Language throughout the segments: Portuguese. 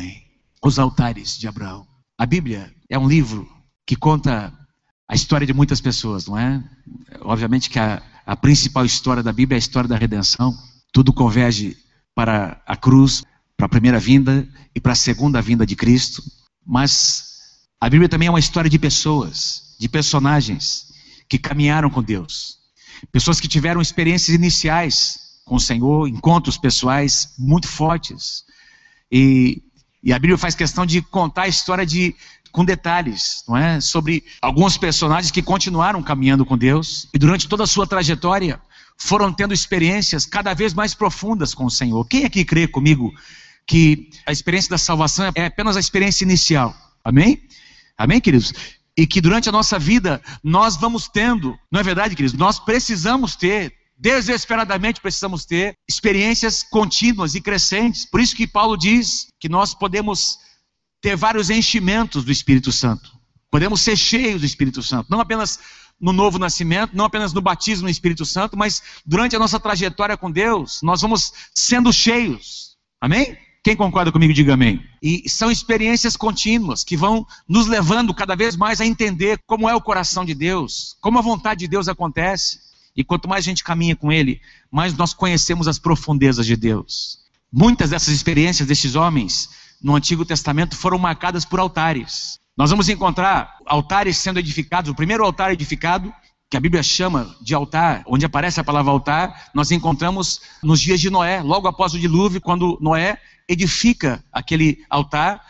Amém. Os altares de Abraão. A Bíblia é um livro que conta a história de muitas pessoas, não é? Obviamente que a, a principal história da Bíblia é a história da redenção. Tudo converge para a cruz, para a primeira vinda e para a segunda vinda de Cristo. Mas a Bíblia também é uma história de pessoas, de personagens que caminharam com Deus. Pessoas que tiveram experiências iniciais com o Senhor, encontros pessoais muito fortes. E, e a Bíblia faz questão de contar a história de com detalhes, não é? Sobre alguns personagens que continuaram caminhando com Deus e durante toda a sua trajetória foram tendo experiências cada vez mais profundas com o Senhor. Quem aqui crê comigo que a experiência da salvação é apenas a experiência inicial? Amém? Amém, queridos? E que durante a nossa vida nós vamos tendo, não é verdade, queridos? Nós precisamos ter desesperadamente precisamos ter experiências contínuas e crescentes. Por isso que Paulo diz que nós podemos ter vários enchimentos do Espírito Santo. Podemos ser cheios do Espírito Santo, não apenas no novo nascimento, não apenas no batismo no Espírito Santo, mas durante a nossa trajetória com Deus, nós vamos sendo cheios. Amém? Quem concorda comigo, diga amém. E são experiências contínuas que vão nos levando cada vez mais a entender como é o coração de Deus, como a vontade de Deus acontece. E quanto mais a gente caminha com Ele, mais nós conhecemos as profundezas de Deus. Muitas dessas experiências desses homens no Antigo Testamento foram marcadas por altares. Nós vamos encontrar altares sendo edificados. O primeiro altar edificado, que a Bíblia chama de altar, onde aparece a palavra altar, nós encontramos nos dias de Noé, logo após o dilúvio, quando Noé edifica aquele altar.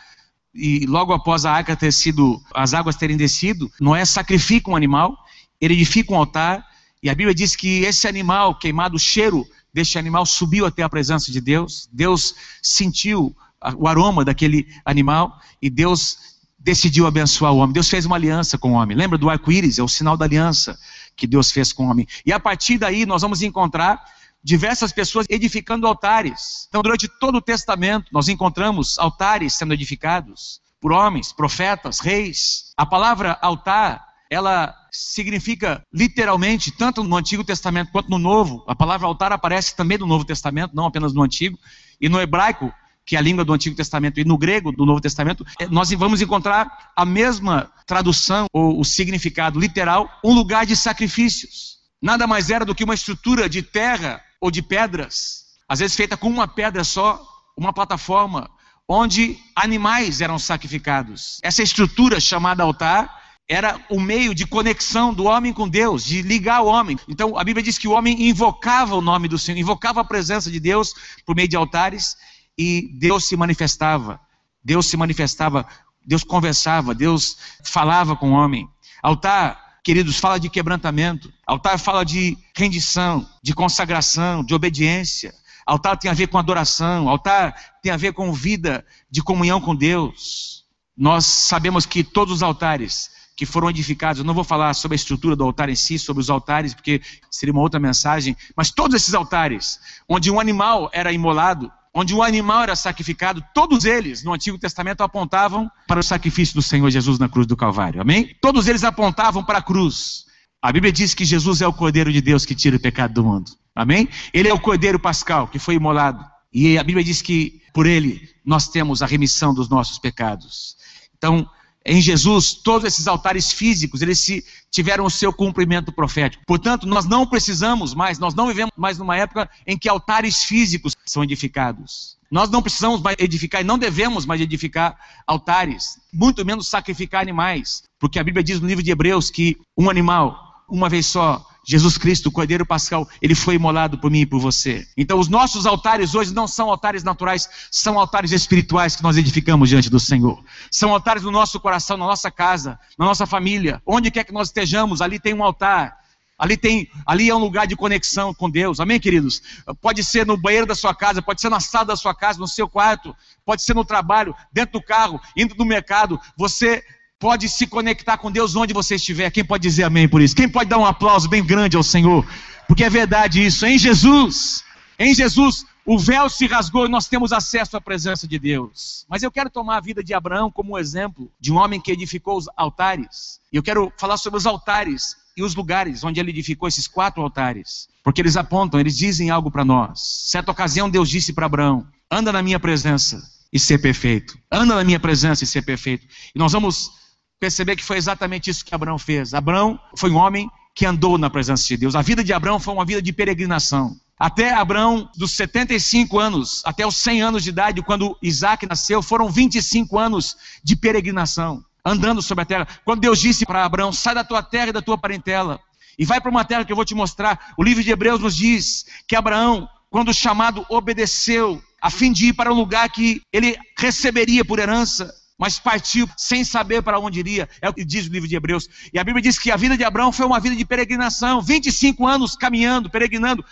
E logo após a arca ter sido, as águas terem descido, Noé sacrifica um animal, ele edifica um altar, e a Bíblia diz que esse animal queimado, o cheiro deste animal subiu até a presença de Deus. Deus sentiu o aroma daquele animal e Deus decidiu abençoar o homem. Deus fez uma aliança com o homem. Lembra do arco-íris? É o sinal da aliança que Deus fez com o homem. E a partir daí nós vamos encontrar diversas pessoas edificando altares. Então, durante todo o Testamento, nós encontramos altares sendo edificados por homens, profetas, reis. A palavra altar, ela significa literalmente, tanto no Antigo Testamento quanto no Novo. A palavra altar aparece também no Novo Testamento, não apenas no Antigo. E no hebraico, que é a língua do Antigo Testamento, e no grego do Novo Testamento, é, nós vamos encontrar a mesma tradução ou o significado literal, um lugar de sacrifícios. Nada mais era do que uma estrutura de terra ou de pedras, às vezes feita com uma pedra só, uma plataforma, onde animais eram sacrificados. Essa estrutura chamada altar era o meio de conexão do homem com Deus, de ligar o homem. Então a Bíblia diz que o homem invocava o nome do Senhor, invocava a presença de Deus por meio de altares e Deus se manifestava. Deus se manifestava, Deus conversava, Deus falava com o homem. Altar, queridos, fala de quebrantamento. Altar fala de rendição, de consagração, de obediência. Altar tem a ver com adoração. Altar tem a ver com vida de comunhão com Deus. Nós sabemos que todos os altares que foram edificados. Eu não vou falar sobre a estrutura do altar em si, sobre os altares, porque seria uma outra mensagem, mas todos esses altares, onde um animal era imolado, onde um animal era sacrificado, todos eles no Antigo Testamento apontavam para o sacrifício do Senhor Jesus na cruz do Calvário. Amém? Todos eles apontavam para a cruz. A Bíblia diz que Jesus é o Cordeiro de Deus que tira o pecado do mundo. Amém? Ele é o Cordeiro Pascal que foi imolado. E a Bíblia diz que por ele nós temos a remissão dos nossos pecados. Então, em Jesus, todos esses altares físicos, eles se, tiveram o seu cumprimento profético. Portanto, nós não precisamos mais, nós não vivemos mais numa época em que altares físicos são edificados. Nós não precisamos mais edificar e não devemos mais edificar altares, muito menos sacrificar animais, porque a Bíblia diz no livro de Hebreus que um animal, uma vez só, Jesus Cristo, o Cordeiro Pascal, ele foi imolado por mim e por você. Então, os nossos altares hoje não são altares naturais, são altares espirituais que nós edificamos diante do Senhor. São altares no nosso coração, na nossa casa, na nossa família, onde quer que nós estejamos, ali tem um altar. Ali tem, ali é um lugar de conexão com Deus. Amém, queridos? Pode ser no banheiro da sua casa, pode ser na sala da sua casa, no seu quarto, pode ser no trabalho, dentro do carro, indo no mercado. Você pode se conectar com Deus onde você estiver. Quem pode dizer amém por isso? Quem pode dar um aplauso bem grande ao Senhor? Porque é verdade isso. Em Jesus, em Jesus, o véu se rasgou e nós temos acesso à presença de Deus. Mas eu quero tomar a vida de Abraão como um exemplo de um homem que edificou os altares. E eu quero falar sobre os altares e os lugares onde ele edificou esses quatro altares. Porque eles apontam, eles dizem algo para nós. Certa ocasião, Deus disse para Abraão: Anda na minha presença e ser perfeito. Anda na minha presença e ser perfeito. E nós vamos perceber que foi exatamente isso que Abraão fez. Abraão foi um homem que andou na presença de Deus. A vida de Abraão foi uma vida de peregrinação. Até Abraão, dos 75 anos até os 100 anos de idade, quando Isaac nasceu, foram 25 anos de peregrinação, andando sobre a terra. Quando Deus disse para Abraão: sai da tua terra e da tua parentela, e vai para uma terra que eu vou te mostrar. O livro de Hebreus nos diz que Abraão, quando chamado, obedeceu, a fim de ir para um lugar que ele receberia por herança mas partiu sem saber para onde iria. É o que diz o livro de Hebreus. E a Bíblia diz que a vida de Abraão foi uma vida de peregrinação 25 anos caminhando, peregrinando,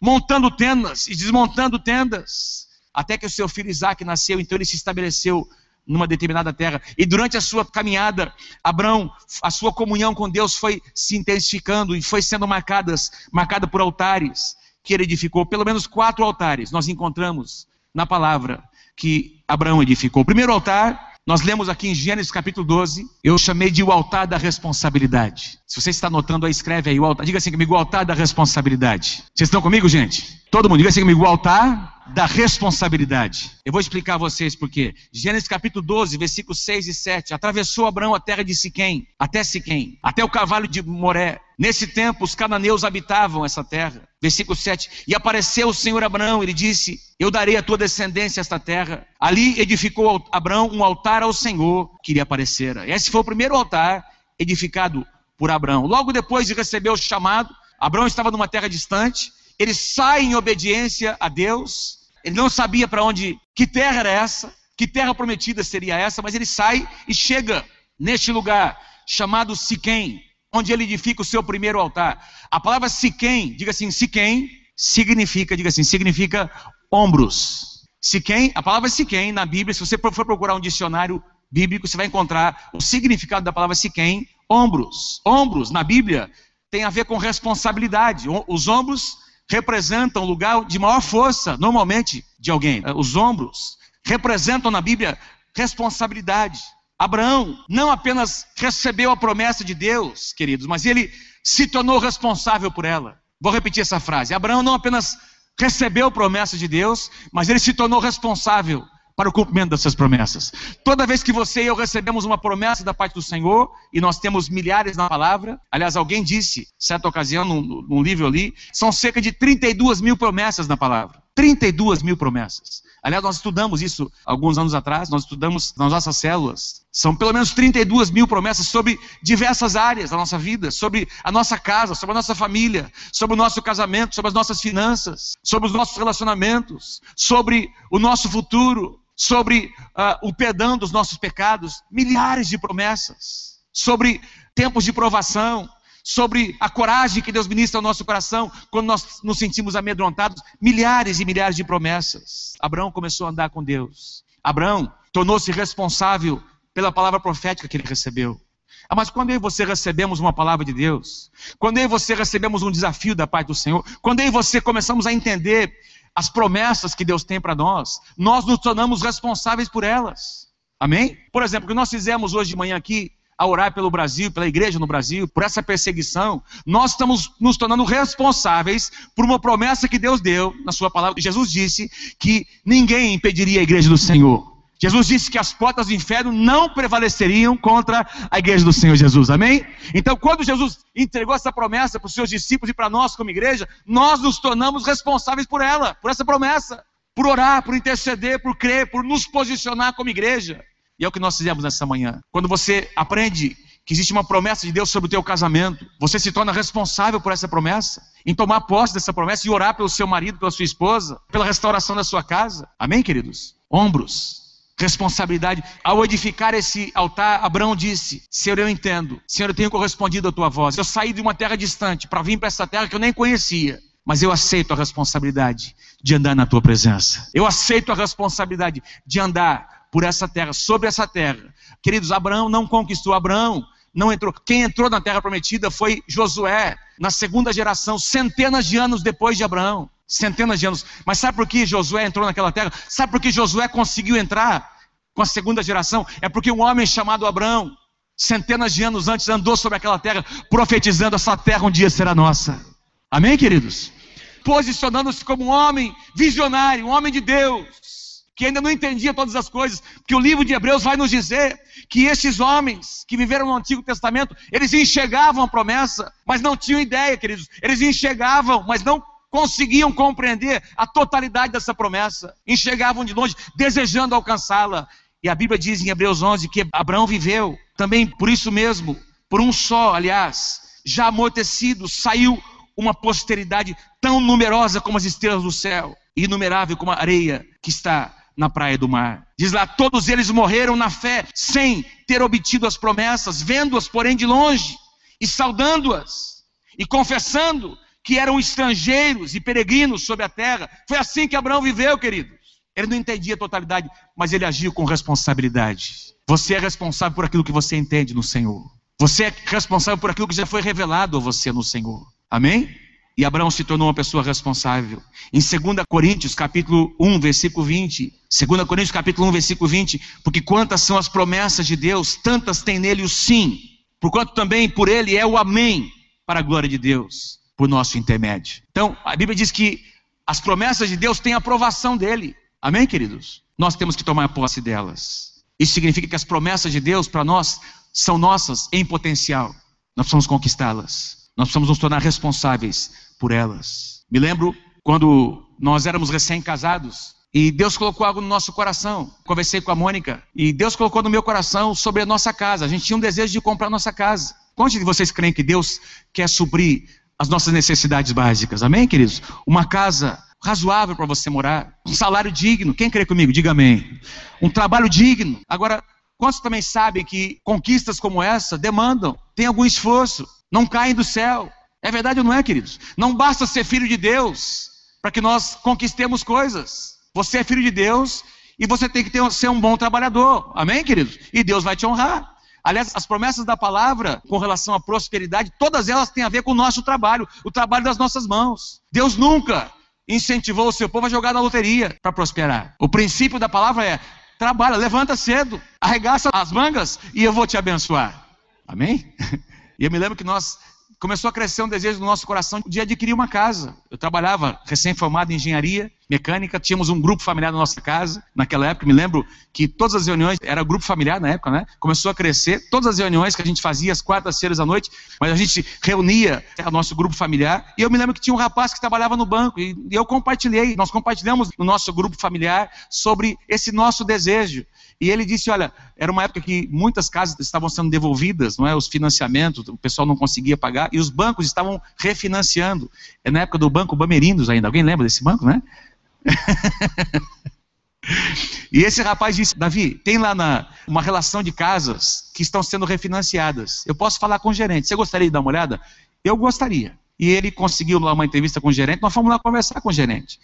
montando tendas e desmontando tendas, até que o seu filho Isaac nasceu, então ele se estabeleceu numa determinada terra. E durante a sua caminhada, Abraão, a sua comunhão com Deus foi se intensificando e foi sendo marcadas, marcada por altares que ele edificou. Pelo menos quatro altares nós encontramos na palavra que Abraão edificou. O primeiro altar nós lemos aqui em Gênesis capítulo 12, eu chamei de o altar da responsabilidade. Se você está anotando aí, escreve aí o altar. Diga assim comigo, o altar da responsabilidade. Vocês estão comigo, gente? Todo mundo, diga assim comigo, o altar da responsabilidade. Eu vou explicar a vocês por quê. Gênesis capítulo 12, versículos 6 e 7. Atravessou Abraão a terra de Siquém, até Siquém, até o cavalo de Moré. Nesse tempo, os cananeus habitavam essa terra. Versículo 7. E apareceu o Senhor Abraão, ele disse: Eu darei a tua descendência esta terra. Ali edificou Abraão um altar ao Senhor que lhe aparecera. Esse foi o primeiro altar edificado por Abraão. Logo depois de receber o chamado, Abraão estava numa terra distante. Ele sai em obediência a Deus. Ele não sabia para onde, que terra era essa, que terra prometida seria essa, mas ele sai e chega neste lugar chamado Siquém onde ele edifica o seu primeiro altar. A palavra Siquém, diga assim, Siquém, significa, diga assim, significa ombros. Siquém, a palavra Siquém na Bíblia, se você for procurar um dicionário bíblico, você vai encontrar o significado da palavra Siquém, ombros. Ombros na Bíblia tem a ver com responsabilidade. Os ombros representam o lugar de maior força, normalmente, de alguém. Os ombros representam na Bíblia responsabilidade. Abraão não apenas recebeu a promessa de Deus, queridos, mas ele se tornou responsável por ela. Vou repetir essa frase. Abraão não apenas recebeu a promessa de Deus, mas ele se tornou responsável para o cumprimento dessas promessas. Toda vez que você e eu recebemos uma promessa da parte do Senhor, e nós temos milhares na palavra, aliás, alguém disse, certa ocasião, num, num livro ali, são cerca de 32 mil promessas na palavra. 32 mil promessas. Aliás, nós estudamos isso alguns anos atrás, nós estudamos nas nossas células. São pelo menos 32 mil promessas sobre diversas áreas da nossa vida, sobre a nossa casa, sobre a nossa família, sobre o nosso casamento, sobre as nossas finanças, sobre os nossos relacionamentos, sobre o nosso futuro, sobre uh, o perdão dos nossos pecados. Milhares de promessas. Sobre tempos de provação, sobre a coragem que Deus ministra ao nosso coração quando nós nos sentimos amedrontados. Milhares e milhares de promessas. Abraão começou a andar com Deus. Abraão tornou-se responsável pela palavra profética que ele recebeu. Ah, mas quando eu e você recebemos uma palavra de Deus, quando eu e você recebemos um desafio da parte do Senhor, quando eu e você começamos a entender as promessas que Deus tem para nós, nós nos tornamos responsáveis por elas. Amém? Por exemplo, o que nós fizemos hoje de manhã aqui, a orar pelo Brasil, pela igreja no Brasil, por essa perseguição, nós estamos nos tornando responsáveis por uma promessa que Deus deu na sua palavra. Jesus disse que ninguém impediria a igreja do Senhor. Jesus disse que as portas do inferno não prevaleceriam contra a igreja do Senhor Jesus, amém? Então, quando Jesus entregou essa promessa para os seus discípulos e para nós como igreja, nós nos tornamos responsáveis por ela, por essa promessa, por orar, por interceder, por crer, por nos posicionar como igreja. E é o que nós fizemos nessa manhã. Quando você aprende que existe uma promessa de Deus sobre o teu casamento, você se torna responsável por essa promessa, em tomar posse dessa promessa e orar pelo seu marido, pela sua esposa, pela restauração da sua casa. Amém, queridos? Ombros. Responsabilidade. Ao edificar esse altar, Abraão disse: Senhor, eu entendo. Senhor, eu tenho correspondido à tua voz. Eu saí de uma terra distante para vir para essa terra que eu nem conhecia. Mas eu aceito a responsabilidade de andar na tua presença. Eu aceito a responsabilidade de andar por essa terra, sobre essa terra. Queridos, Abraão não conquistou, Abraão não entrou. Quem entrou na terra prometida foi Josué, na segunda geração, centenas de anos depois de Abraão. Centenas de anos. Mas sabe por que Josué entrou naquela terra? Sabe por que Josué conseguiu entrar com a segunda geração? É porque um homem chamado Abraão, centenas de anos antes, andou sobre aquela terra, profetizando: essa terra um dia será nossa. Amém, queridos? Posicionando-se como um homem visionário, um homem de Deus que ainda não entendia todas as coisas, porque o livro de Hebreus vai nos dizer que esses homens que viveram no Antigo Testamento, eles enxergavam a promessa, mas não tinham ideia, queridos. Eles enxergavam, mas não conseguiam compreender a totalidade dessa promessa. Enxergavam de longe, desejando alcançá-la. E a Bíblia diz em Hebreus 11 que Abraão viveu também por isso mesmo, por um só, aliás, já amortecido, saiu uma posteridade tão numerosa como as estrelas do céu, inumerável como a areia que está na praia do mar. Diz lá: todos eles morreram na fé, sem ter obtido as promessas, vendo-as, porém, de longe, e saudando-as, e confessando que eram estrangeiros e peregrinos sobre a terra. Foi assim que Abraão viveu, queridos. Ele não entendia a totalidade, mas ele agiu com responsabilidade. Você é responsável por aquilo que você entende no Senhor. Você é responsável por aquilo que já foi revelado a você no Senhor. Amém? E Abraão se tornou uma pessoa responsável. Em 2 Coríntios, capítulo 1, versículo 20. 2 Coríntios, capítulo 1, versículo 20. Porque quantas são as promessas de Deus, tantas tem nele o sim. Porquanto também por ele é o amém, para a glória de Deus, por nosso intermédio. Então, a Bíblia diz que as promessas de Deus têm a aprovação dele. Amém, queridos? Nós temos que tomar posse delas. Isso significa que as promessas de Deus para nós são nossas em potencial. Nós precisamos conquistá-las. Nós precisamos nos tornar responsáveis por elas. Me lembro quando nós éramos recém-casados e Deus colocou algo no nosso coração. Conversei com a Mônica e Deus colocou no meu coração sobre a nossa casa. A gente tinha um desejo de comprar nossa casa. Quantos de vocês creem que Deus quer suprir as nossas necessidades básicas? Amém, queridos? Uma casa razoável para você morar, um salário digno. Quem crê comigo? Diga amém. Um trabalho digno. Agora, quantos também sabem que conquistas como essa demandam, tem algum esforço? Não caem do céu. É verdade ou não é, queridos? Não basta ser filho de Deus para que nós conquistemos coisas. Você é filho de Deus e você tem que ter, ser um bom trabalhador. Amém, queridos? E Deus vai te honrar. Aliás, as promessas da palavra com relação à prosperidade, todas elas têm a ver com o nosso trabalho, o trabalho das nossas mãos. Deus nunca incentivou o seu povo a jogar na loteria para prosperar. O princípio da palavra é: trabalha, levanta cedo, arregaça as mangas e eu vou te abençoar. Amém? E eu me lembro que nós começou a crescer um desejo no nosso coração de adquirir uma casa. Eu trabalhava recém-formado em engenharia mecânica, tínhamos um grupo familiar na nossa casa. Naquela época, me lembro que todas as reuniões, era grupo familiar na época, né? Começou a crescer, todas as reuniões que a gente fazia às quartas-feiras à noite, mas a gente reunia o nosso grupo familiar. E eu me lembro que tinha um rapaz que trabalhava no banco e eu compartilhei, nós compartilhamos no nosso grupo familiar sobre esse nosso desejo. E ele disse: olha, era uma época que muitas casas estavam sendo devolvidas, não é? Os financiamentos, o pessoal não conseguia pagar, e os bancos estavam refinanciando. É na época do Banco Bamerinos ainda. Alguém lembra desse banco, né? e esse rapaz disse: Davi, tem lá na, uma relação de casas que estão sendo refinanciadas. Eu posso falar com o gerente. Você gostaria de dar uma olhada? Eu gostaria. E ele conseguiu lá uma entrevista com o gerente, nós fomos lá conversar com o gerente.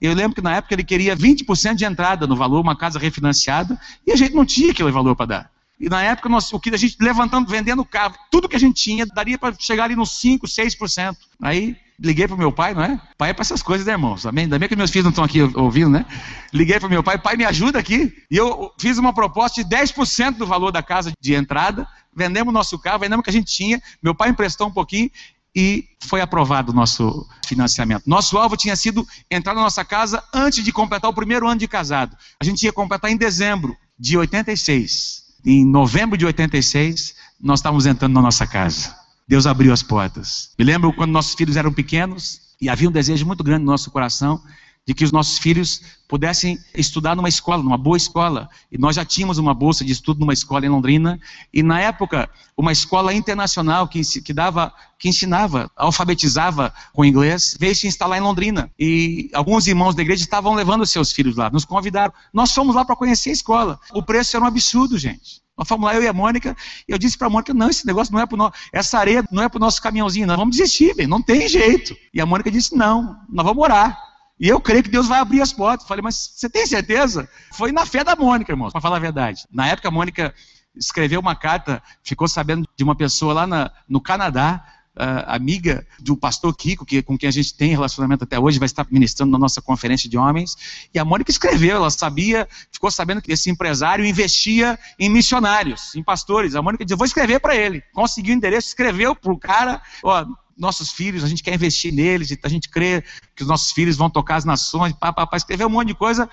Eu lembro que na época ele queria 20% de entrada no valor, uma casa refinanciada, e a gente não tinha aquele valor para dar. E na época, nós, o que a gente levantando, vendendo carro, tudo que a gente tinha, daria para chegar ali nos 5%, 6%. Aí liguei para o meu pai, não é? Pai é para essas coisas, né, irmãos? Ainda bem que meus filhos não estão aqui ouvindo, né? Liguei para o meu pai, pai, me ajuda aqui. E eu fiz uma proposta de 10% do valor da casa de entrada, vendemos nosso carro, vendemos o que a gente tinha, meu pai emprestou um pouquinho, e foi aprovado o nosso financiamento. Nosso alvo tinha sido entrar na nossa casa antes de completar o primeiro ano de casado. A gente ia completar em dezembro de 86. Em novembro de 86, nós estávamos entrando na nossa casa. Deus abriu as portas. Me lembro quando nossos filhos eram pequenos e havia um desejo muito grande no nosso coração de que os nossos filhos pudessem estudar numa escola, numa boa escola. E nós já tínhamos uma bolsa de estudo numa escola em Londrina, e na época, uma escola internacional que, que dava, que ensinava, alfabetizava com inglês, veio se instalar em Londrina. E alguns irmãos da igreja estavam levando seus filhos lá, nos convidaram. Nós fomos lá para conhecer a escola. O preço era um absurdo, gente. Nós fomos lá, eu e a Mônica, e eu disse para a Mônica, não, esse negócio não é para nosso, essa areia não é para o nosso caminhãozinho, nós vamos desistir, bem, não tem jeito. E a Mônica disse, não, nós vamos orar. E eu creio que Deus vai abrir as portas. Falei, mas você tem certeza? Foi na fé da Mônica, irmãos, para falar a verdade. Na época, a Mônica escreveu uma carta, ficou sabendo de uma pessoa lá na, no Canadá, uh, amiga do pastor Kiko, que, com quem a gente tem relacionamento até hoje, vai estar ministrando na nossa conferência de homens. E a Mônica escreveu, ela sabia, ficou sabendo que esse empresário investia em missionários, em pastores. A Mônica disse: vou escrever para ele. Conseguiu o endereço, escreveu para o cara. Ó, nossos filhos, a gente quer investir neles, a gente crê que os nossos filhos vão tocar as nações, pá, pá, pá, escreveu um monte de coisa.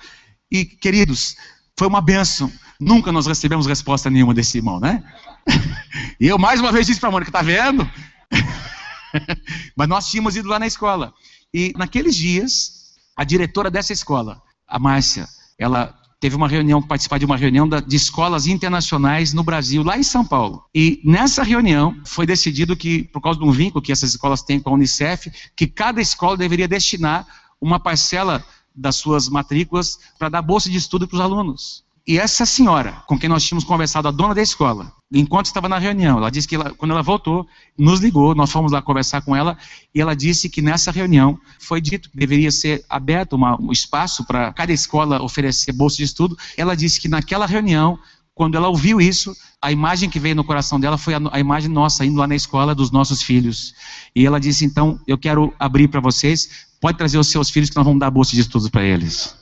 E, queridos, foi uma benção. Nunca nós recebemos resposta nenhuma desse irmão, né? E eu mais uma vez disse para a Mônica, tá vendo? Mas nós tínhamos ido lá na escola. E naqueles dias, a diretora dessa escola, a Márcia, ela teve uma reunião, participar de uma reunião de escolas internacionais no Brasil, lá em São Paulo. E nessa reunião foi decidido que, por causa de um vínculo que essas escolas têm com a Unicef, que cada escola deveria destinar uma parcela das suas matrículas para dar bolsa de estudo para os alunos. E essa senhora, com quem nós tínhamos conversado, a dona da escola, enquanto estava na reunião, ela disse que ela, quando ela voltou, nos ligou, nós fomos lá conversar com ela, e ela disse que nessa reunião foi dito que deveria ser aberto uma, um espaço para cada escola oferecer bolsa de estudo. Ela disse que naquela reunião, quando ela ouviu isso, a imagem que veio no coração dela foi a, a imagem nossa, indo lá na escola dos nossos filhos. E ela disse: então, eu quero abrir para vocês, pode trazer os seus filhos que nós vamos dar bolsa de estudos para eles.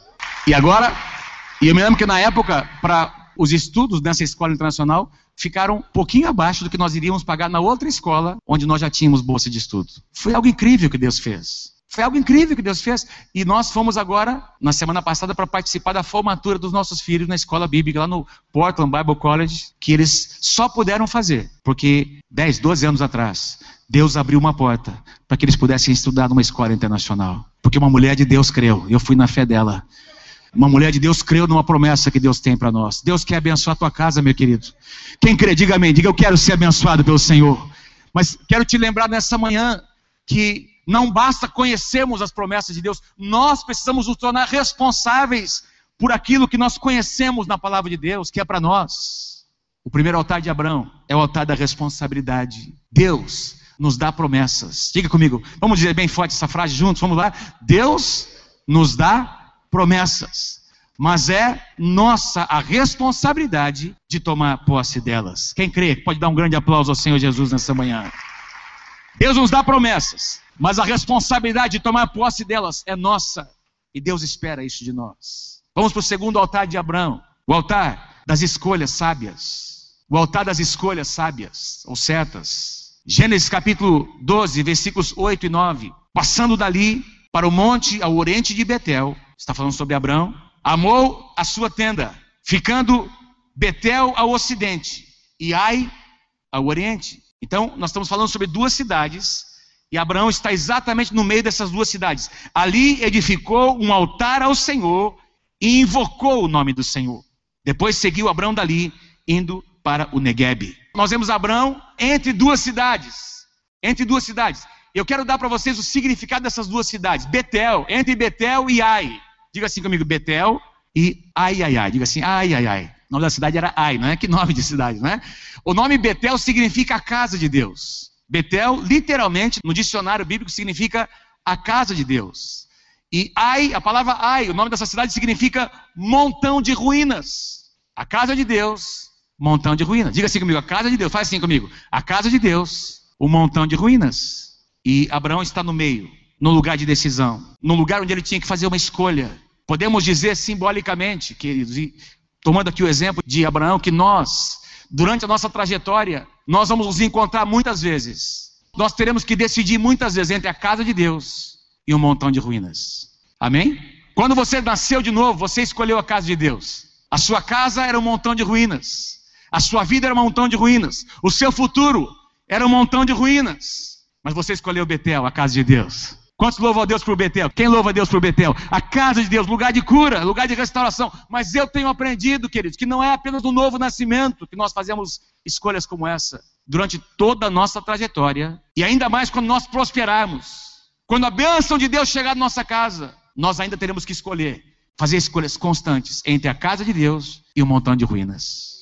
E agora e eu me lembro que na época, para os estudos nessa escola internacional, ficaram um pouquinho abaixo do que nós iríamos pagar na outra escola, onde nós já tínhamos bolsa de estudo. Foi algo incrível que Deus fez. Foi algo incrível que Deus fez. E nós fomos agora, na semana passada, para participar da formatura dos nossos filhos na escola bíblica, lá no Portland Bible College, que eles só puderam fazer, porque 10, 12 anos atrás, Deus abriu uma porta para que eles pudessem estudar numa escola internacional. Porque uma mulher de Deus creu, eu fui na fé dela. Uma mulher de Deus creu numa promessa que Deus tem para nós. Deus quer abençoar a tua casa, meu querido. Quem crê, diga amém. Diga eu quero ser abençoado pelo Senhor. Mas quero te lembrar nessa manhã que não basta conhecermos as promessas de Deus, nós precisamos nos tornar responsáveis por aquilo que nós conhecemos na palavra de Deus, que é para nós. O primeiro altar de Abraão é o altar da responsabilidade. Deus nos dá promessas. Diga comigo, vamos dizer bem forte essa frase juntos, vamos lá. Deus nos dá promessas, mas é nossa a responsabilidade de tomar posse delas. Quem crê, pode dar um grande aplauso ao Senhor Jesus nessa manhã. Deus nos dá promessas, mas a responsabilidade de tomar posse delas é nossa, e Deus espera isso de nós. Vamos para o segundo altar de Abraão, o altar das escolhas sábias. O altar das escolhas sábias, ou certas. Gênesis capítulo 12, versículos 8 e 9. Passando dali para o monte ao oriente de Betel, está falando sobre Abraão, amou a sua tenda, ficando Betel ao ocidente e Ai ao oriente. Então, nós estamos falando sobre duas cidades, e Abraão está exatamente no meio dessas duas cidades. Ali edificou um altar ao Senhor e invocou o nome do Senhor. Depois seguiu Abraão dali, indo para o Negueb. Nós vemos Abraão entre duas cidades. Entre duas cidades. Eu quero dar para vocês o significado dessas duas cidades. Betel, entre Betel e Ai. Diga assim comigo, Betel e ai, ai, ai. Diga assim, ai, ai, ai. O nome da cidade era Ai, não é? Que nome de cidade, né? O nome Betel significa a casa de Deus. Betel, literalmente, no dicionário bíblico, significa a casa de Deus. E Ai, a palavra Ai, o nome dessa cidade significa montão de ruínas. A casa de Deus, montão de ruínas. Diga assim comigo, a casa de Deus. Faz assim comigo. A casa de Deus, o montão de ruínas. E Abraão está no meio, no lugar de decisão, no lugar onde ele tinha que fazer uma escolha. Podemos dizer simbolicamente, queridos, e tomando aqui o exemplo de Abraão, que nós, durante a nossa trajetória, nós vamos nos encontrar muitas vezes. Nós teremos que decidir muitas vezes entre a casa de Deus e um montão de ruínas. Amém? Quando você nasceu de novo, você escolheu a casa de Deus. A sua casa era um montão de ruínas. A sua vida era um montão de ruínas. O seu futuro era um montão de ruínas. Mas você escolheu Betel, a casa de Deus. Quantos louvam a Deus por Betel? Quem louva a Deus por Betel? A casa de Deus, lugar de cura, lugar de restauração. Mas eu tenho aprendido, queridos, que não é apenas no novo nascimento que nós fazemos escolhas como essa. Durante toda a nossa trajetória, e ainda mais quando nós prosperarmos, quando a bênção de Deus chegar na nossa casa, nós ainda teremos que escolher, fazer escolhas constantes entre a casa de Deus e um montão de ruínas.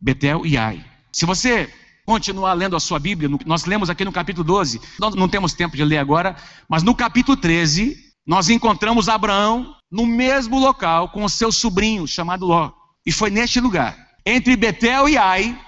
Betel e Ai. Se você continuar lendo a sua Bíblia, nós lemos aqui no capítulo 12, nós não temos tempo de ler agora, mas no capítulo 13, nós encontramos Abraão no mesmo local com o seu sobrinho chamado Ló. E foi neste lugar, entre Betel e Ai,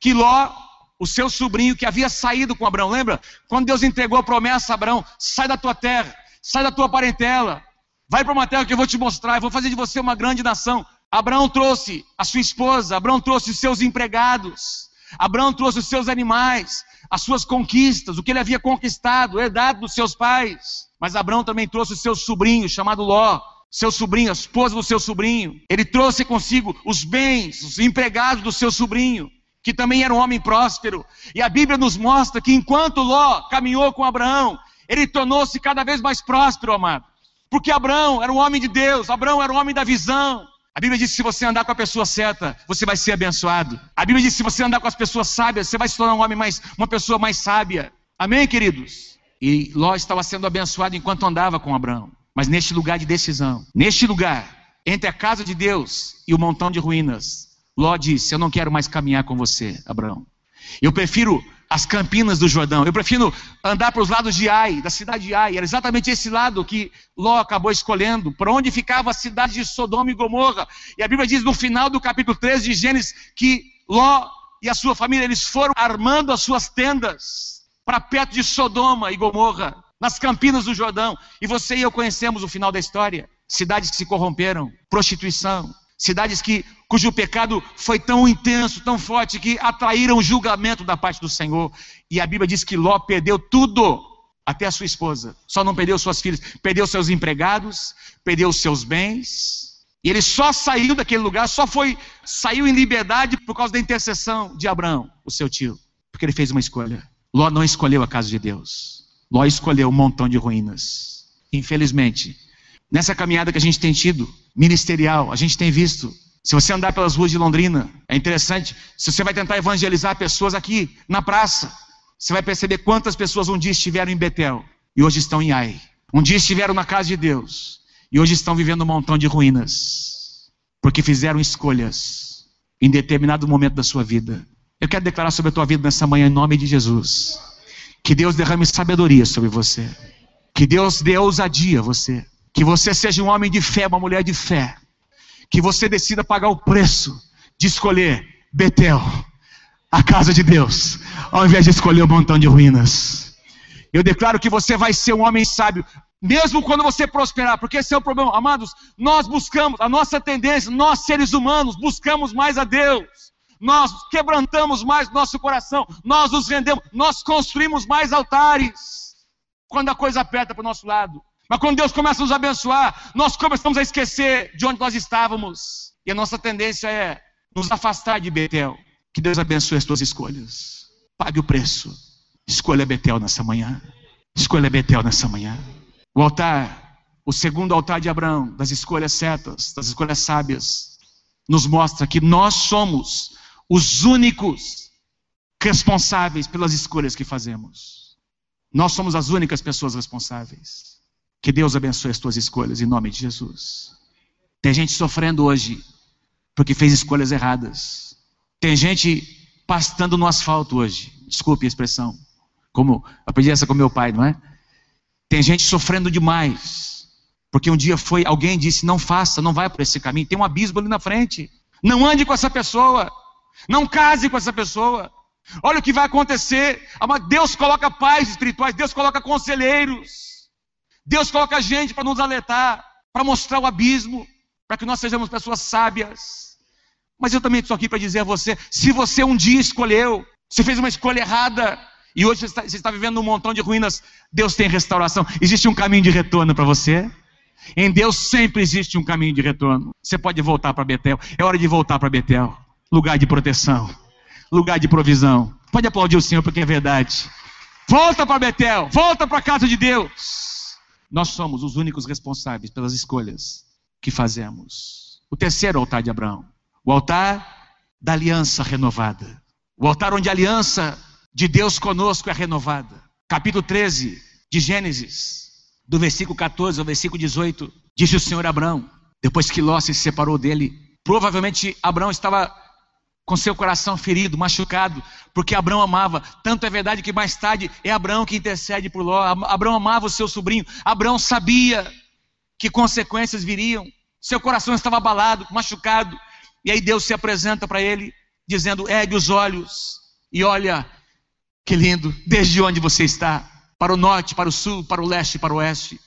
que Ló, o seu sobrinho que havia saído com Abraão, lembra? Quando Deus entregou a promessa a Abraão: sai da tua terra, sai da tua parentela, vai para uma terra que eu vou te mostrar, eu vou fazer de você uma grande nação. Abraão trouxe a sua esposa, Abraão trouxe os seus empregados. Abraão trouxe os seus animais, as suas conquistas, o que ele havia conquistado, herdado dos seus pais. Mas Abraão também trouxe o seu sobrinho, chamado Ló. seu sobrinho, a esposa do seu sobrinho. Ele trouxe consigo os bens, os empregados do seu sobrinho, que também era um homem próspero. E a Bíblia nos mostra que enquanto Ló caminhou com Abraão, ele tornou-se cada vez mais próspero, amado. Porque Abraão era um homem de Deus, Abraão era um homem da visão. A Bíblia diz que se você andar com a pessoa certa, você vai ser abençoado. A Bíblia diz que se você andar com as pessoas sábias, você vai se tornar um homem mais, uma pessoa mais sábia. Amém, queridos? E Ló estava sendo abençoado enquanto andava com Abraão. Mas neste lugar de decisão, neste lugar, entre a casa de Deus e o montão de ruínas, Ló disse: Eu não quero mais caminhar com você, Abraão. Eu prefiro as campinas do Jordão. Eu prefiro andar para os lados de Ai, da cidade de Ai. Era exatamente esse lado que Ló acabou escolhendo, para onde ficava a cidade de Sodoma e Gomorra. E a Bíblia diz no final do capítulo 13 de Gênesis que Ló e a sua família, eles foram armando as suas tendas para perto de Sodoma e Gomorra nas campinas do Jordão. E você e eu conhecemos o final da história. Cidades que se corromperam, prostituição, cidades que cujo pecado foi tão intenso, tão forte que atraíram o julgamento da parte do Senhor. E a Bíblia diz que Ló perdeu tudo, até a sua esposa. Só não perdeu suas filhas, perdeu seus empregados, perdeu seus bens. E ele só saiu daquele lugar, só foi saiu em liberdade por causa da intercessão de Abraão, o seu tio, porque ele fez uma escolha. Ló não escolheu a casa de Deus. Ló escolheu um montão de ruínas. Infelizmente, nessa caminhada que a gente tem tido, ministerial, a gente tem visto. Se você andar pelas ruas de Londrina, é interessante. Se você vai tentar evangelizar pessoas aqui na praça, você vai perceber quantas pessoas um dia estiveram em Betel e hoje estão em Ai. Um dia estiveram na casa de Deus e hoje estão vivendo um montão de ruínas, porque fizeram escolhas em determinado momento da sua vida. Eu quero declarar sobre a tua vida nessa manhã em nome de Jesus. Que Deus derrame sabedoria sobre você. Que Deus dê ousadia a você. Que você seja um homem de fé, uma mulher de fé. Que você decida pagar o preço de escolher Betel, a casa de Deus, ao invés de escolher um montão de ruínas. Eu declaro que você vai ser um homem sábio, mesmo quando você prosperar, porque esse é o problema, amados. Nós buscamos, a nossa tendência, nós seres humanos, buscamos mais a Deus nós quebrantamos mais nosso coração, nós nos rendemos, nós construímos mais altares. Quando a coisa aperta para o nosso lado. Mas quando Deus começa a nos abençoar, nós começamos a esquecer de onde nós estávamos. E a nossa tendência é nos afastar de Betel. Que Deus abençoe as tuas escolhas. Pague o preço. Escolha Betel nessa manhã. Escolha Betel nessa manhã. O altar, o segundo altar de Abraão, das escolhas certas, das escolhas sábias, nos mostra que nós somos os únicos responsáveis pelas escolhas que fazemos. Nós somos as únicas pessoas responsáveis. Que Deus abençoe as tuas escolhas em nome de Jesus. Tem gente sofrendo hoje porque fez escolhas erradas. Tem gente pastando no asfalto hoje. Desculpe a expressão. Como aprendi essa com meu pai, não é? Tem gente sofrendo demais. Porque um dia foi, alguém disse: não faça, não vai por esse caminho. Tem um abismo ali na frente. Não ande com essa pessoa. Não case com essa pessoa. Olha o que vai acontecer. Deus coloca pais espirituais, Deus coloca conselheiros. Deus coloca gente para nos alertar, para mostrar o abismo, para que nós sejamos pessoas sábias. Mas eu também estou aqui para dizer a você: se você um dia escolheu, você fez uma escolha errada, e hoje você está, você está vivendo um montão de ruínas, Deus tem restauração. Existe um caminho de retorno para você? Em Deus sempre existe um caminho de retorno. Você pode voltar para Betel. É hora de voltar para Betel lugar de proteção, lugar de provisão. Pode aplaudir o Senhor porque é verdade. Volta para Betel, volta para a casa de Deus. Nós somos os únicos responsáveis pelas escolhas que fazemos. O terceiro altar de Abraão, o altar da aliança renovada. O altar onde a aliança de Deus conosco é renovada. Capítulo 13 de Gênesis, do versículo 14 ao versículo 18, disse o Senhor Abraão, depois que Ló se separou dele, provavelmente Abraão estava com seu coração ferido, machucado, porque Abraão amava. Tanto é verdade que mais tarde é Abraão que intercede por Ló. Abraão amava o seu sobrinho. Abraão sabia que consequências viriam. Seu coração estava abalado, machucado. E aí Deus se apresenta para ele, dizendo: ergue os olhos e olha, que lindo, desde onde você está, para o norte, para o sul, para o leste, para o oeste.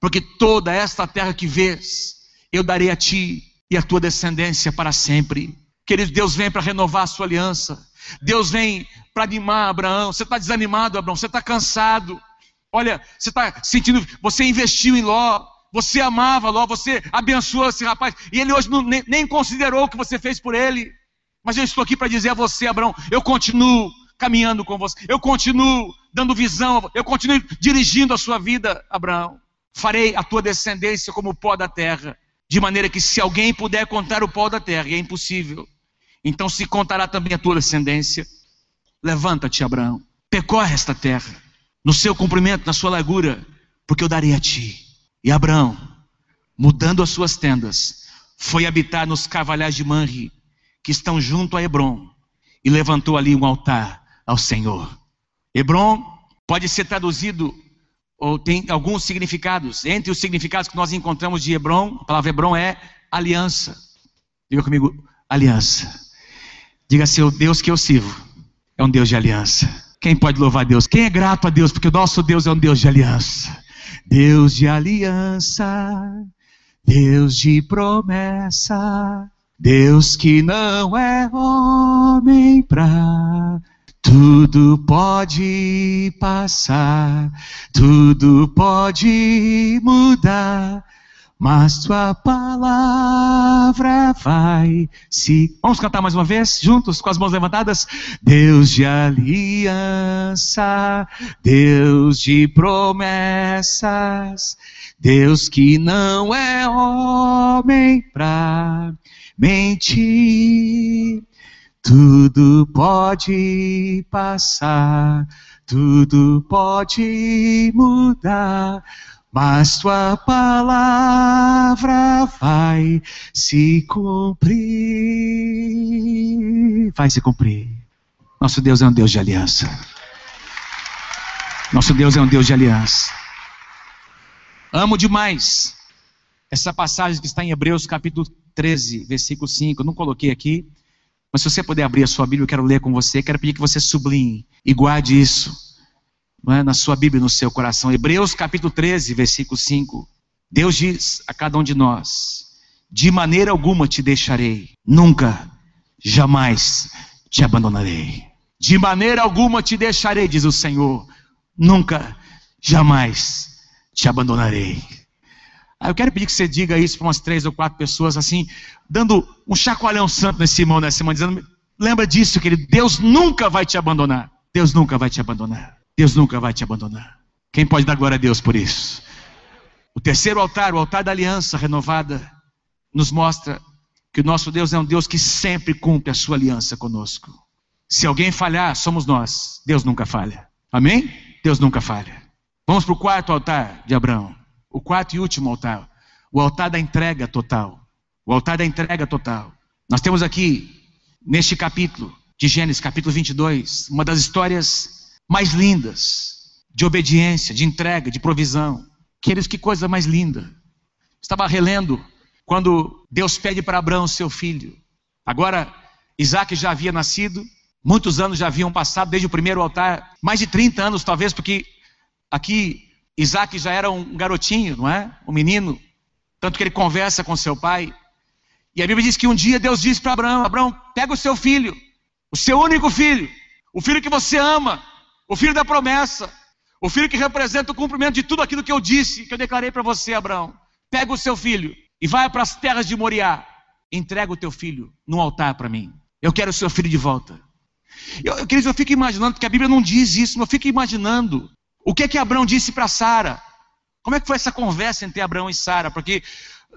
Porque toda esta terra que vês, eu darei a ti e a tua descendência para sempre. Querido, Deus vem para renovar a sua aliança. Deus vem para animar Abraão. Você está desanimado, Abraão. Você está cansado. Olha, você está sentindo. Você investiu em Ló. você amava Ló, você abençoou esse rapaz, e ele hoje não, nem, nem considerou o que você fez por ele. Mas eu estou aqui para dizer a você, Abraão, eu continuo caminhando com você, eu continuo dando visão, eu continuo dirigindo a sua vida, Abraão. Farei a tua descendência como o pó da terra, de maneira que se alguém puder contar o pó da terra, e é impossível, então se contará também a tua descendência. Levanta-te, Abraão, percorre esta terra, no seu comprimento, na sua largura, porque eu darei a ti. E Abraão, mudando as suas tendas, foi habitar nos carvalhais de Manri, que estão junto a Hebron, e levantou ali um altar ao Senhor. Hebron pode ser traduzido ou tem alguns significados. Entre os significados que nós encontramos de Hebron, a palavra Hebron é aliança. Diga comigo, aliança. Diga assim: o Deus que eu sirvo é um Deus de aliança. Quem pode louvar Deus? Quem é grato a Deus? Porque o nosso Deus é um Deus de aliança. Deus de aliança, Deus de promessa, Deus que não é homem pra tudo pode passar, tudo pode mudar, mas tua palavra vai se. Vamos cantar mais uma vez, juntos, com as mãos levantadas? Deus de aliança, Deus de promessas, Deus que não é homem pra mentir. Tudo pode passar, tudo pode mudar, mas tua palavra vai se cumprir. Vai se cumprir. Nosso Deus é um Deus de aliança. Nosso Deus é um Deus de aliança. Amo demais essa passagem que está em Hebreus capítulo 13, versículo 5. Eu não coloquei aqui, mas se você puder abrir a sua Bíblia, eu quero ler com você, quero pedir que você sublinhe e guarde isso é? na sua Bíblia, no seu coração. Hebreus capítulo 13, versículo 5. Deus diz a cada um de nós: De maneira alguma te deixarei, nunca, jamais te abandonarei. De maneira alguma te deixarei, diz o Senhor, nunca, jamais te abandonarei. Eu quero pedir que você diga isso para umas três ou quatro pessoas, assim, dando um chacoalhão santo nesse irmão, nessa irmã, dizendo: lembra disso, querido, Deus nunca vai te abandonar. Deus nunca vai te abandonar. Deus nunca vai te abandonar. Quem pode dar glória a Deus por isso? O terceiro altar, o altar da aliança renovada, nos mostra que o nosso Deus é um Deus que sempre cumpre a sua aliança conosco. Se alguém falhar, somos nós. Deus nunca falha. Amém? Deus nunca falha. Vamos para o quarto altar de Abraão. O quarto e último altar, o altar da entrega total. O altar da entrega total. Nós temos aqui, neste capítulo de Gênesis, capítulo 22, uma das histórias mais lindas de obediência, de entrega, de provisão. Queridos, que coisa mais linda. Estava relendo quando Deus pede para Abraão seu filho. Agora, Isaac já havia nascido, muitos anos já haviam passado desde o primeiro altar, mais de 30 anos talvez, porque aqui Isaac já era um garotinho, não é? Um menino. Tanto que ele conversa com seu pai. E a Bíblia diz que um dia Deus disse para Abraão: Abraão, pega o seu filho, o seu único filho, o filho que você ama, o filho da promessa, o filho que representa o cumprimento de tudo aquilo que eu disse, que eu declarei para você, Abraão. Pega o seu filho e vai para as terras de Moriá. Entrega o teu filho no altar para mim. Eu quero o seu filho de volta. Eu, eu, eu fico imaginando, porque a Bíblia não diz isso, mas eu fico imaginando o que é que Abraão disse para Sara? Como é que foi essa conversa entre Abraão e Sara? Porque,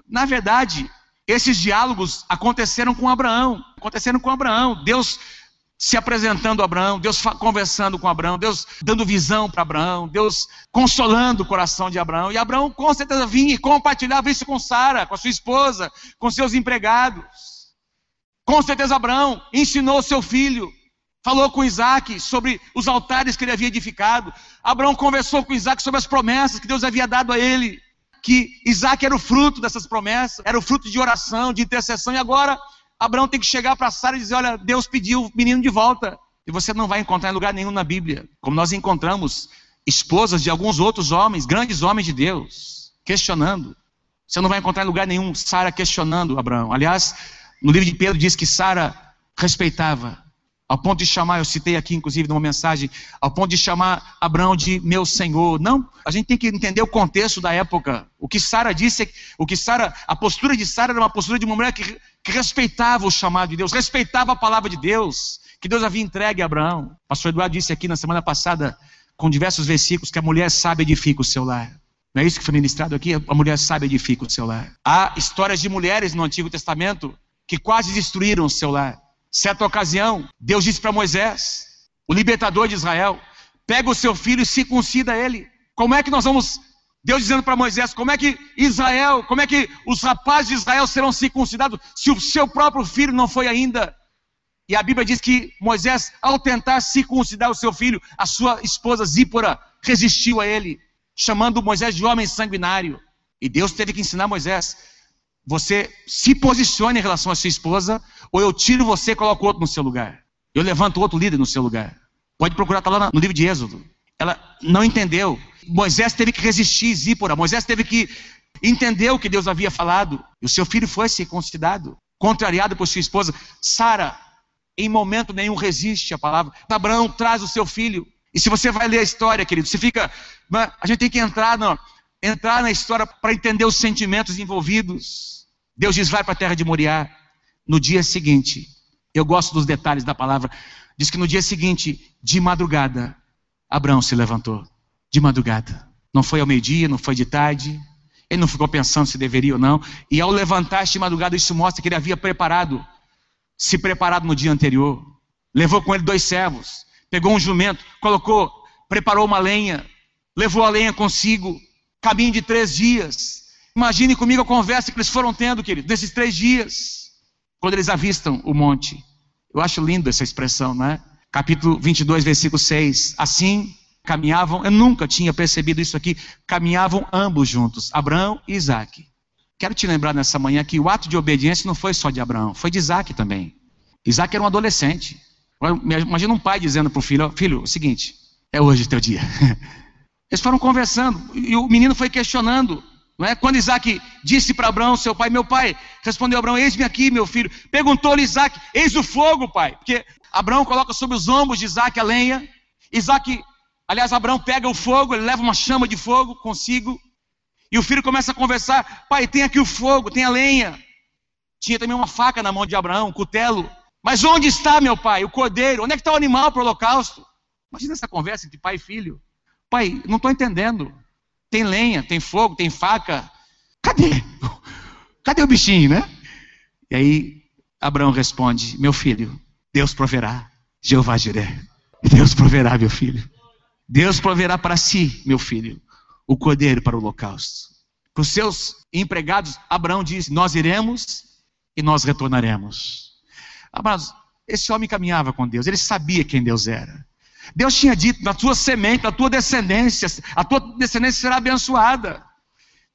na verdade, esses diálogos aconteceram com Abraão, aconteceram com Abraão. Deus se apresentando a Abraão, Deus conversando com Abraão, Deus dando visão para Abraão, Deus consolando o coração de Abraão. E Abraão com certeza vinha e compartilhava isso com Sara, com a sua esposa, com seus empregados. Com certeza Abraão ensinou seu filho falou com Isaac sobre os altares que ele havia edificado. Abraão conversou com Isaac sobre as promessas que Deus havia dado a ele. Que Isaac era o fruto dessas promessas, era o fruto de oração, de intercessão. E agora Abraão tem que chegar para Sara e dizer: Olha, Deus pediu o menino de volta. E você não vai encontrar em lugar nenhum na Bíblia, como nós encontramos esposas de alguns outros homens, grandes homens de Deus, questionando. Você não vai encontrar em lugar nenhum Sara questionando Abraão. Aliás, no livro de Pedro diz que Sara respeitava ao ponto de chamar, eu citei aqui inclusive numa mensagem, ao ponto de chamar Abraão de meu senhor. Não, a gente tem que entender o contexto da época. O que Sara disse, o que Sara, a postura de Sara era uma postura de uma mulher que, que respeitava o chamado de Deus, respeitava a palavra de Deus, que Deus havia entregue a Abraão. O pastor Eduardo disse aqui na semana passada, com diversos versículos, que a mulher sabe edifica o seu lar. Não é isso que foi ministrado aqui? A mulher sabe edifica o seu lar. Há histórias de mulheres no Antigo Testamento que quase destruíram o seu lar. Certa ocasião, Deus disse para Moisés, o libertador de Israel, pega o seu filho e circuncida ele. Como é que nós vamos, Deus dizendo para Moisés, como é que Israel, como é que os rapazes de Israel serão circuncidados se o seu próprio filho não foi ainda? E a Bíblia diz que Moisés, ao tentar circuncidar o seu filho, a sua esposa Zípora resistiu a ele, chamando Moisés de homem sanguinário. E Deus teve que ensinar Moisés: você se posicione em relação à sua esposa, ou eu tiro você e coloco outro no seu lugar. Eu levanto outro líder no seu lugar. Pode procurar, está lá no livro de Êxodo. Ela não entendeu. Moisés teve que resistir, Zípora. Moisés teve que entender o que Deus havia falado. E o seu filho foi circuncidado, contrariado por sua esposa. Sara, em momento nenhum, resiste à palavra. Abraão traz o seu filho. E se você vai ler a história, querido, você fica. A gente tem que entrar, não, entrar na história para entender os sentimentos envolvidos. Deus diz: vai para a terra de Moriá. No dia seguinte, eu gosto dos detalhes da palavra, diz que no dia seguinte, de madrugada, Abraão se levantou. De madrugada. Não foi ao meio-dia, não foi de tarde. Ele não ficou pensando se deveria ou não. E ao levantar de madrugada, isso mostra que ele havia preparado, se preparado no dia anterior. Levou com ele dois servos, pegou um jumento, colocou, preparou uma lenha, levou a lenha consigo, caminho de três dias. Imagine comigo a conversa que eles foram tendo, querido, nesses três dias, quando eles avistam o monte. Eu acho lindo essa expressão, né? Capítulo 22, versículo 6. Assim caminhavam, eu nunca tinha percebido isso aqui, caminhavam ambos juntos, Abraão e Isaac. Quero te lembrar nessa manhã que o ato de obediência não foi só de Abraão, foi de Isaac também. Isaac era um adolescente. Imagina um pai dizendo para o filho: Filho, é o seguinte, é hoje teu dia. Eles foram conversando e o menino foi questionando. Não é? Quando Isaac disse para Abraão, seu pai, meu pai, respondeu Abraão, eis-me aqui, meu filho. Perguntou-lhe Isaac, eis o fogo, pai. Porque Abraão coloca sobre os ombros de Isaac a lenha. Isaac, aliás, Abraão pega o fogo, ele leva uma chama de fogo consigo. E o filho começa a conversar, pai, tem aqui o fogo, tem a lenha. Tinha também uma faca na mão de Abraão, um cutelo. Mas onde está, meu pai, o cordeiro? Onde é que está o animal para o holocausto? Imagina essa conversa entre pai e filho. Pai, não estou entendendo. Tem lenha, tem fogo, tem faca. Cadê? Cadê o bichinho, né? E aí Abraão responde: Meu filho, Deus proverá. Jeová Jiré. Deus proverá, meu filho. Deus proverá para si, meu filho, o cordeiro para o holocausto. Para os seus empregados, Abraão diz: Nós iremos e nós retornaremos. Amados, esse homem caminhava com Deus, ele sabia quem Deus era. Deus tinha dito: na tua semente, na tua descendência, a tua descendência será abençoada.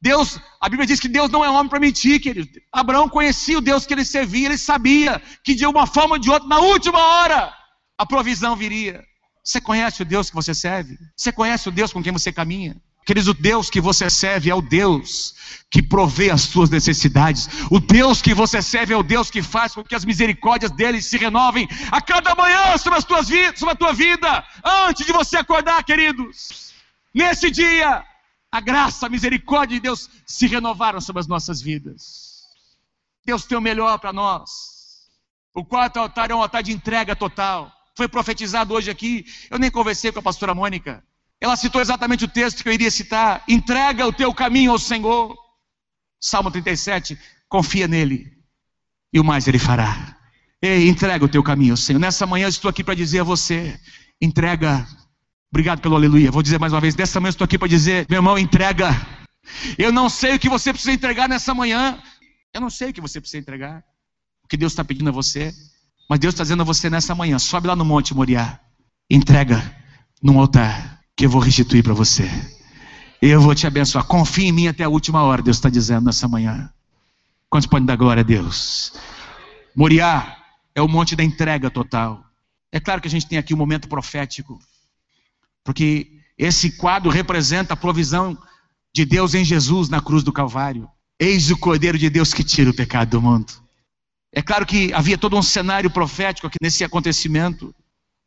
Deus, a Bíblia diz que Deus não é homem para mentir, querido. Abraão conhecia o Deus que ele servia, ele sabia que de uma forma ou de outra, na última hora, a provisão viria. Você conhece o Deus que você serve? Você conhece o Deus com quem você caminha? Queridos, o Deus que você serve é o Deus que provê as suas necessidades. O Deus que você serve é o Deus que faz com que as misericórdias dele se renovem a cada manhã sobre, as tuas vidas, sobre a tua vida, antes de você acordar, queridos. Nesse dia, a graça, a misericórdia de Deus se renovaram sobre as nossas vidas. Deus tem o melhor para nós. O quarto altar é um altar de entrega total. Foi profetizado hoje aqui. Eu nem conversei com a pastora Mônica. Ela citou exatamente o texto que eu iria citar: entrega o teu caminho ao Senhor. Salmo 37, confia nele, e o mais ele fará. Ei, entrega o teu caminho ao Senhor. Nessa manhã eu estou aqui para dizer a você: entrega. Obrigado pelo aleluia. Vou dizer mais uma vez: dessa manhã eu estou aqui para dizer, meu irmão, entrega. Eu não sei o que você precisa entregar nessa manhã. Eu não sei o que você precisa entregar. O que Deus está pedindo a você. Mas Deus está dizendo a você nessa manhã: sobe lá no Monte Moriá. Entrega num altar que eu vou restituir para você. Eu vou te abençoar. Confie em mim até a última hora, Deus está dizendo nessa manhã. Quantos podem dar glória a Deus? Moriá é o monte da entrega total. É claro que a gente tem aqui um momento profético, porque esse quadro representa a provisão de Deus em Jesus na cruz do Calvário. Eis o Cordeiro de Deus que tira o pecado do mundo. É claro que havia todo um cenário profético aqui nesse acontecimento,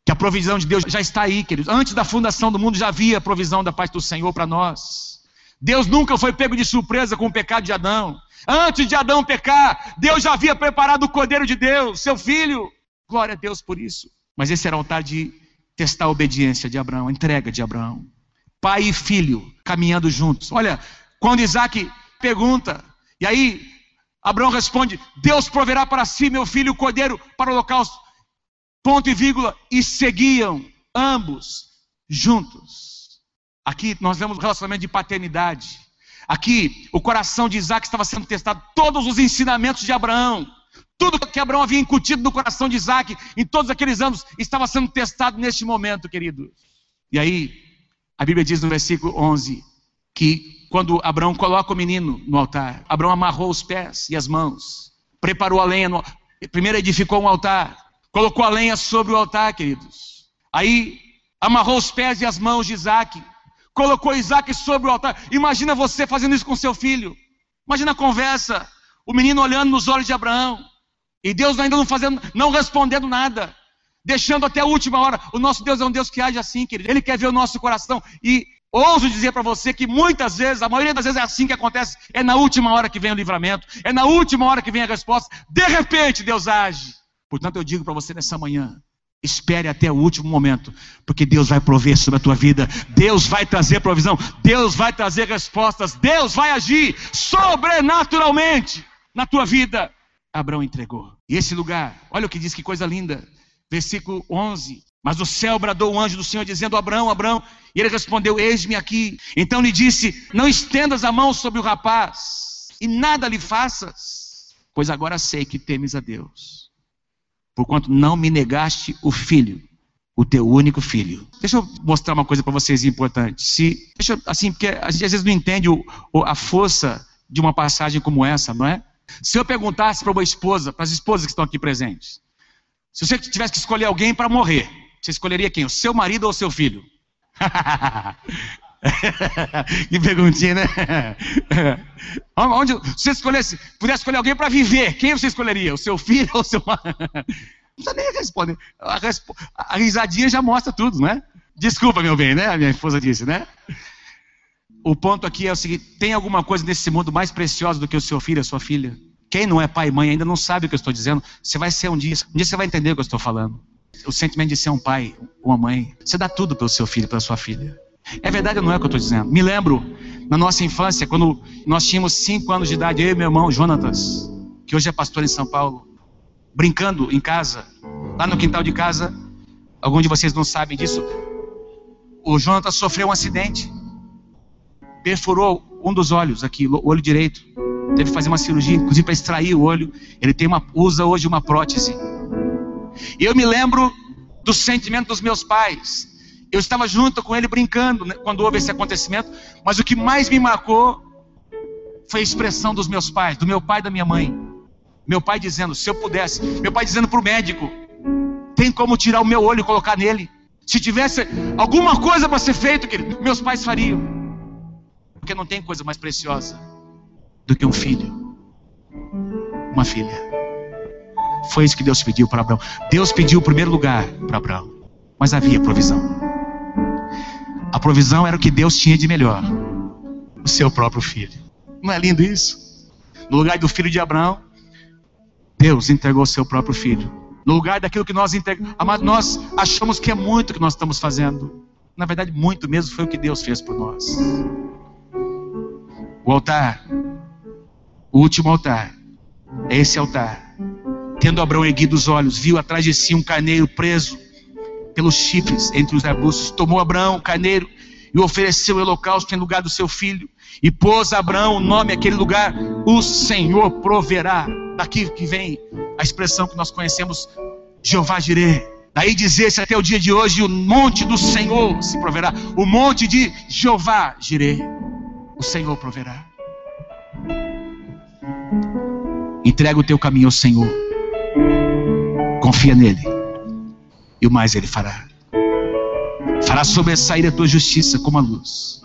que a provisão de Deus já está aí, queridos. Antes da fundação do mundo já havia provisão da parte do Senhor para nós. Deus nunca foi pego de surpresa com o pecado de Adão. Antes de Adão pecar, Deus já havia preparado o Cordeiro de Deus, seu filho. Glória a Deus por isso. Mas esse era o altar de testar a obediência de Abraão, a entrega de Abraão. Pai e filho caminhando juntos. Olha, quando Isaac pergunta, e aí Abraão responde: Deus proverá para si, meu filho, o cordeiro para o holocausto. Ponto e vírgula. E seguiam ambos juntos. Aqui nós vemos o relacionamento de paternidade. Aqui o coração de Isaac estava sendo testado. Todos os ensinamentos de Abraão, tudo que Abraão havia incutido no coração de Isaac em todos aqueles anos, estava sendo testado neste momento, querido. E aí, a Bíblia diz no versículo 11 que quando Abraão coloca o menino no altar, Abraão amarrou os pés e as mãos, preparou a lenha, no... primeiro edificou um altar, colocou a lenha sobre o altar, queridos. Aí amarrou os pés e as mãos de Isaac, colocou Isaac sobre o altar. Imagina você fazendo isso com seu filho. Imagina a conversa, o menino olhando nos olhos de Abraão, e Deus ainda não fazendo, não respondendo nada, deixando até a última hora. O nosso Deus é um Deus que age assim, querido. Ele quer ver o nosso coração e Ouso dizer para você que muitas vezes, a maioria das vezes é assim que acontece, é na última hora que vem o livramento, é na última hora que vem a resposta, de repente Deus age. Portanto, eu digo para você nessa manhã, espere até o último momento, porque Deus vai prover sobre a tua vida, Deus vai trazer provisão, Deus vai trazer respostas, Deus vai agir sobrenaturalmente na tua vida. Abraão entregou. E esse lugar, olha o que diz, que coisa linda. Versículo 11. Mas o céu bradou o anjo do Senhor, dizendo: Abraão, Abraão. E ele respondeu: Eis-me aqui. Então lhe disse: Não estendas a mão sobre o rapaz, e nada lhe faças, pois agora sei que temes a Deus, porquanto não me negaste o filho, o teu único filho. Deixa eu mostrar uma coisa para vocês importante. Se, deixa eu, assim, porque a gente às vezes não entende o, a força de uma passagem como essa, não é? Se eu perguntasse para uma esposa, para as esposas que estão aqui presentes, se você tivesse que escolher alguém para morrer, você escolheria quem? O seu marido ou o seu filho? que perguntinha, né? Onde, você escolhesse, pudesse escolher alguém para viver, quem você escolheria? O seu filho ou o seu marido? Não precisa nem responder. A, respo... a risadinha já mostra tudo, né? Desculpa, meu bem, né? A minha esposa disse, né? O ponto aqui é o seguinte: tem alguma coisa nesse mundo mais preciosa do que o seu filho, a sua filha? Quem não é pai e mãe ainda não sabe o que eu estou dizendo. Você vai ser um dia, um dia você vai entender o que eu estou falando o sentimento de ser um pai, uma mãe. Você dá tudo pelo seu filho, pela sua filha. É verdade ou não é o que eu estou dizendo? Me lembro, na nossa infância, quando nós tínhamos cinco anos de idade, eu e meu irmão Jonatas, que hoje é pastor em São Paulo, brincando em casa, lá no quintal de casa, alguns de vocês não sabem disso, o Jonatas sofreu um acidente, perfurou um dos olhos aqui, o olho direito, teve que fazer uma cirurgia, inclusive para extrair o olho, ele tem uma, usa hoje uma prótese, e eu me lembro do sentimento dos meus pais. Eu estava junto com ele brincando né, quando houve esse acontecimento, mas o que mais me marcou foi a expressão dos meus pais, do meu pai e da minha mãe. Meu pai dizendo, se eu pudesse, meu pai dizendo para o médico: tem como tirar o meu olho e colocar nele? Se tivesse alguma coisa para ser feito, querido, meus pais fariam. Porque não tem coisa mais preciosa do que um filho, uma filha. Foi isso que Deus pediu para Abraão. Deus pediu o primeiro lugar para Abraão, mas havia provisão. A provisão era o que Deus tinha de melhor: o seu próprio filho. Não é lindo isso? No lugar do filho de Abraão, Deus entregou o seu próprio filho. No lugar daquilo que nós entregamos, nós achamos que é muito que nós estamos fazendo. Na verdade, muito mesmo foi o que Deus fez por nós. O altar, o último altar, é esse altar Tendo Abraão erguido os olhos, viu atrás de si um carneiro preso pelos chifres entre os arbustos. Tomou Abraão o carneiro e ofereceu o holocausto em lugar do seu filho. E pôs Abraão o nome àquele lugar: O Senhor proverá. Daqui que vem a expressão que nós conhecemos, Jeová Jireh. Daí dizer-se até o dia de hoje: O monte do Senhor se proverá. O monte de Jeová Jireh. O Senhor proverá. Entrega o teu caminho ao Senhor Confia nele. E o mais ele fará. Fará sobressair a tua justiça como a luz,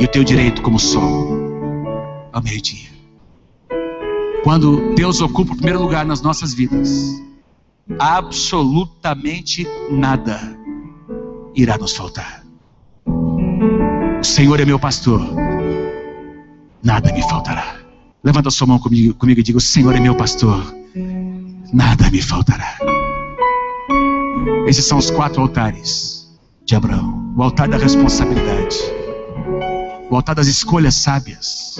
e o teu direito como o sol ao meio-dia. Quando Deus ocupa o primeiro lugar nas nossas vidas, absolutamente nada irá nos faltar. O Senhor é meu pastor, nada me faltará. Levanta sua mão comigo, comigo e diga: O Senhor é meu pastor, nada me faltará. Esses são os quatro altares de Abraão: o altar da responsabilidade, o altar das escolhas sábias,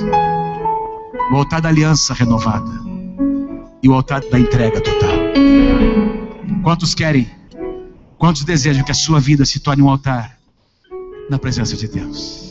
o altar da aliança renovada e o altar da entrega total. Quantos querem, quantos desejam que a sua vida se torne um altar na presença de Deus?